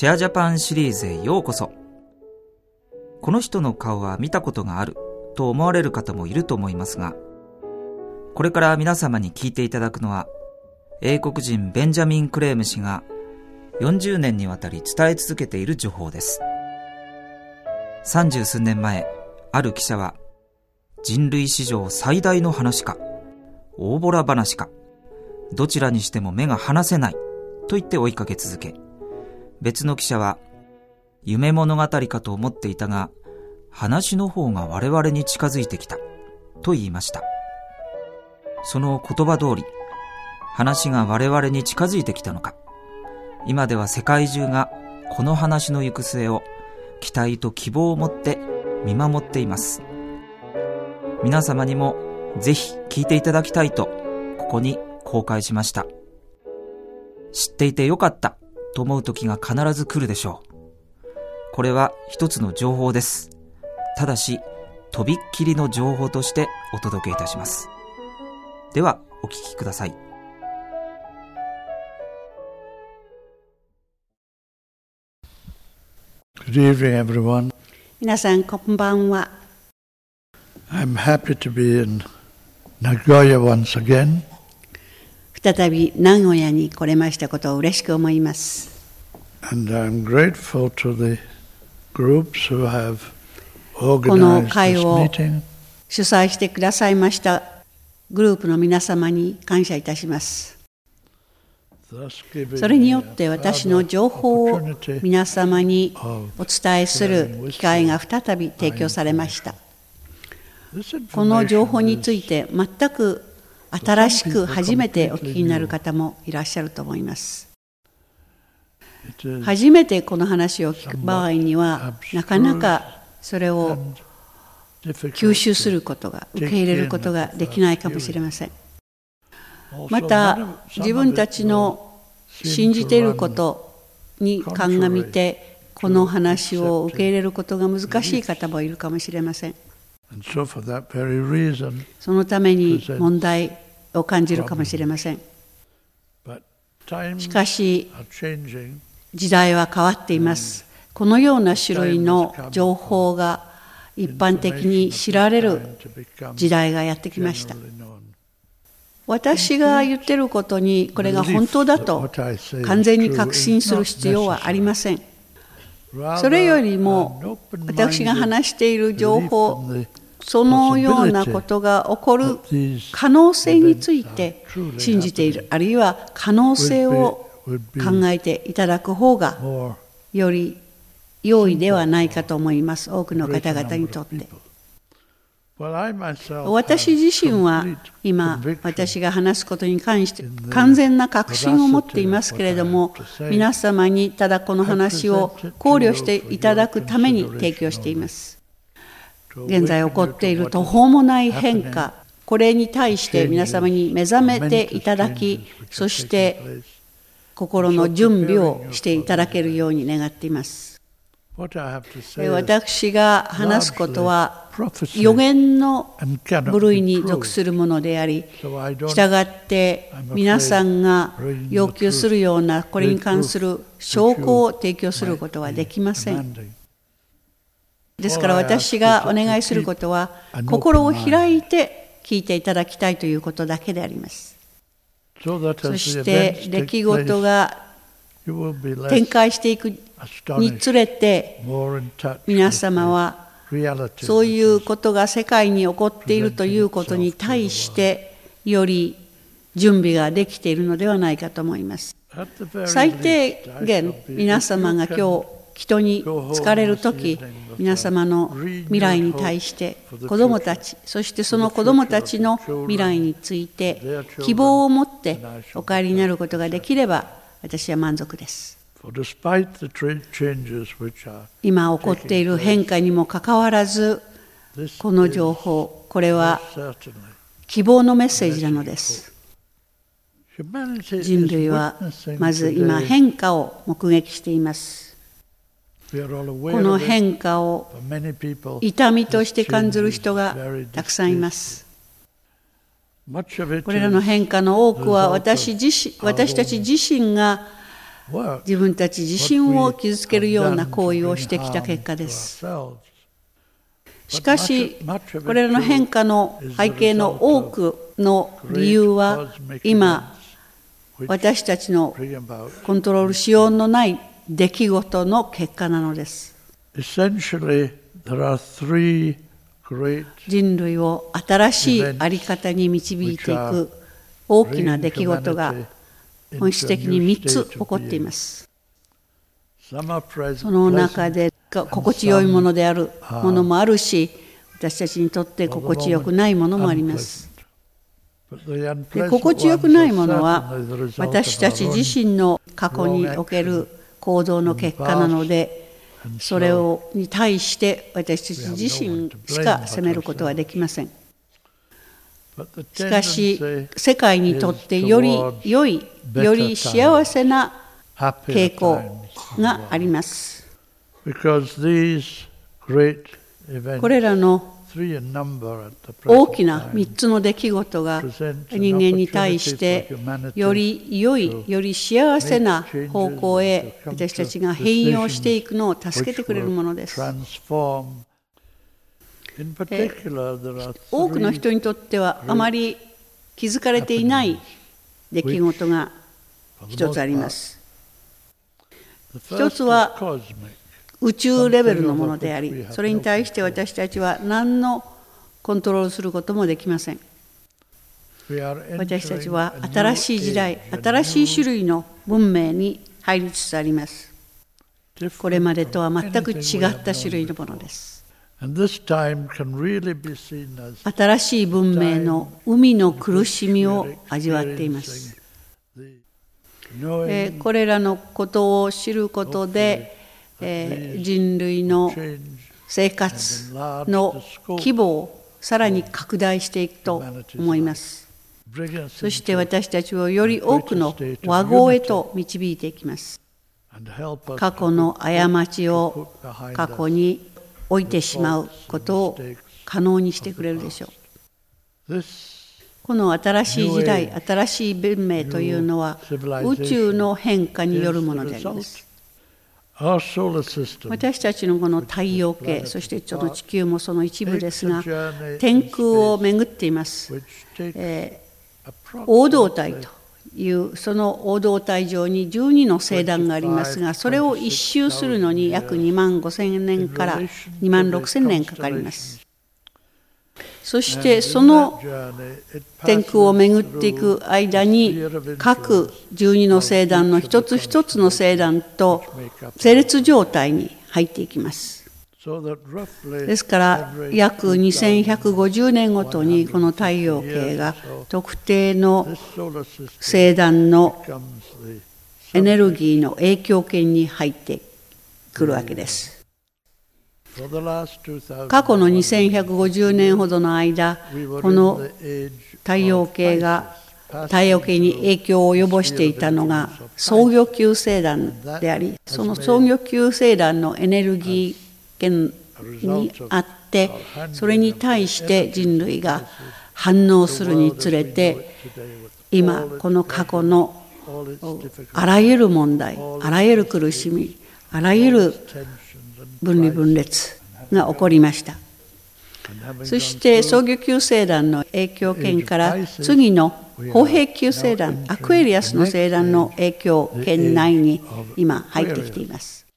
シェアジャパンシリーズへようこそ。この人の顔は見たことがあると思われる方もいると思いますが、これから皆様に聞いていただくのは、英国人ベンジャミン・クレーム氏が40年にわたり伝え続けている情報です。三十数年前、ある記者は、人類史上最大の話か、大ボラ話か、どちらにしても目が離せないと言って追いかけ続け、別の記者は、夢物語かと思っていたが、話の方が我々に近づいてきた、と言いました。その言葉通り、話が我々に近づいてきたのか、今では世界中がこの話の行く末を期待と希望を持って見守っています。皆様にもぜひ聞いていただきたいと、ここに公開しました。知っていてよかったと思う時が必ず来るでしょう。これは一つの情報です。ただし、とびっきりの情報としてお届けいたします。では、お聞きください。Good evening, everyone. 皆さん、こんばんは。I'm happy to be in Nagoya once again. 再び名古屋に来れましたことを嬉しく思います。And I'm grateful to the groups who have この会を主催してくださいましたグループの皆様に感謝いたします。それによって私の情報を皆様にお伝えする機会が再び提供されました。この情報について全く新しく初めてお聞きになる方もいらっしゃると思います。初めてこの話を聞く場合にはなかなかそれを吸収することが受け入れることができないかもしれません。また自分たちの信じていることに鑑みてこの話を受け入れることが難しい方もいるかもしれません。そのために問題を感じるかもしれません。しかし時代は変わっています。このような種類の情報が一般的に知られる時代がやってきました。私が言ってることにこれが本当だと完全に確信する必要はありません。それよりも私が話している情報そのようなことが起こる可能性について信じている。あるいは可能性を考えていただく方がより良いではないかと思います。多くの方々にとって。私自身は今私が話すことに関して完全な確信を持っていますけれども皆様にただこの話を考慮していただくために提供しています。現在起こっている途方もない変化これに対して皆様に目覚めていただきそして心の準備をしていただけるように願っています私が話すことは予言の部類に属するものであり、従って皆さんが要求するようなこれに関する証拠を提供することはできません。ですから私がお願いすることは心を開いて聞いていただきたいということだけであります。そして出来事が展開していくにつれて皆様はそういうことが世界に起こっているということに対してより準備ができているのではないかと思います。最低限皆様が今日人に疲れる時皆様の未来に対して子どもたちそしてその子どもたちの未来について希望を持ってお帰りになることができれば私は満足です。今起こっている変化にもかかわらずこの情報これは希望のメッセージなのです人類はまず今変化を目撃していますこの変化を痛みとして感じる人がたくさんいます。これらの変化の多くは私自身私たち自身が自分たち自身を傷つけるような行為をしてきた結果です。しかし、これらの変化の背景の多くの理由は、今、私たちのコントロールしようのない出来事の結果なのです。人類を新しい在り方に導いていく大きな出来事が本質的に3つ起こっています。その中で心地よいものであるものもあるし、私たちにとって心地よくないものもあります。で心地よくないものは私たち自身の過去における行動の結果なのでそれをに対して私たち自身しか責めることはできません。しかし世界にとってより良いより幸せな傾向があります。これらの大きな3つの出来事が人間に対してより良い、より幸せな方向へ私たちが変容していくのを助けてくれるものです。多くの人にとってはあまり気づかれていない出来事が一つあります。一つは宇宙レベルのものであり、それに対して私たちは何のコントロールすることもできません。私たちは新しい時代、新しい種類の文明に入りつつあります。これまでとは全く違った種類のものです。新しい文明の海の苦しみを味わっています。これらのことを知ることで、え人類の生活の規模をさらに拡大していくと思います。そして私たちをより多くの和合へと導いていきます。過去の過ちを過去に置いてしまうことを可能にしてくれるでしょう。この新しい時代、新しい文明というのは宇宙の変化によるものであります。私たちのこの太陽系、そしてその地球もその一部ですが、天空を巡っています。えー、黄道帯というその黄道帯上に12の星団がありますがそれを一周するのに約2万5千年から2万6千年かかりますそしてその天空を巡っていく間に各12の星団の一つ一つの星団と整列状態に入っていきますですから約2150年ごとにこの太陽系が特定の星団のエネルギーの影響圏に入ってくるわけです。過去の2150年ほどの間この太陽系が太陽系に影響を及ぼしていたのが創業級星団でありその創業級星団のエネルギー権にあってそれに対して人類が反応するにつれて今この過去のあらゆる問題あらゆる苦しみあらゆる分離分裂が起こりました。そして創業級星団の影響圏から次の砲兵救世団アクエリアスの星団の影響圏内に今入ってきています。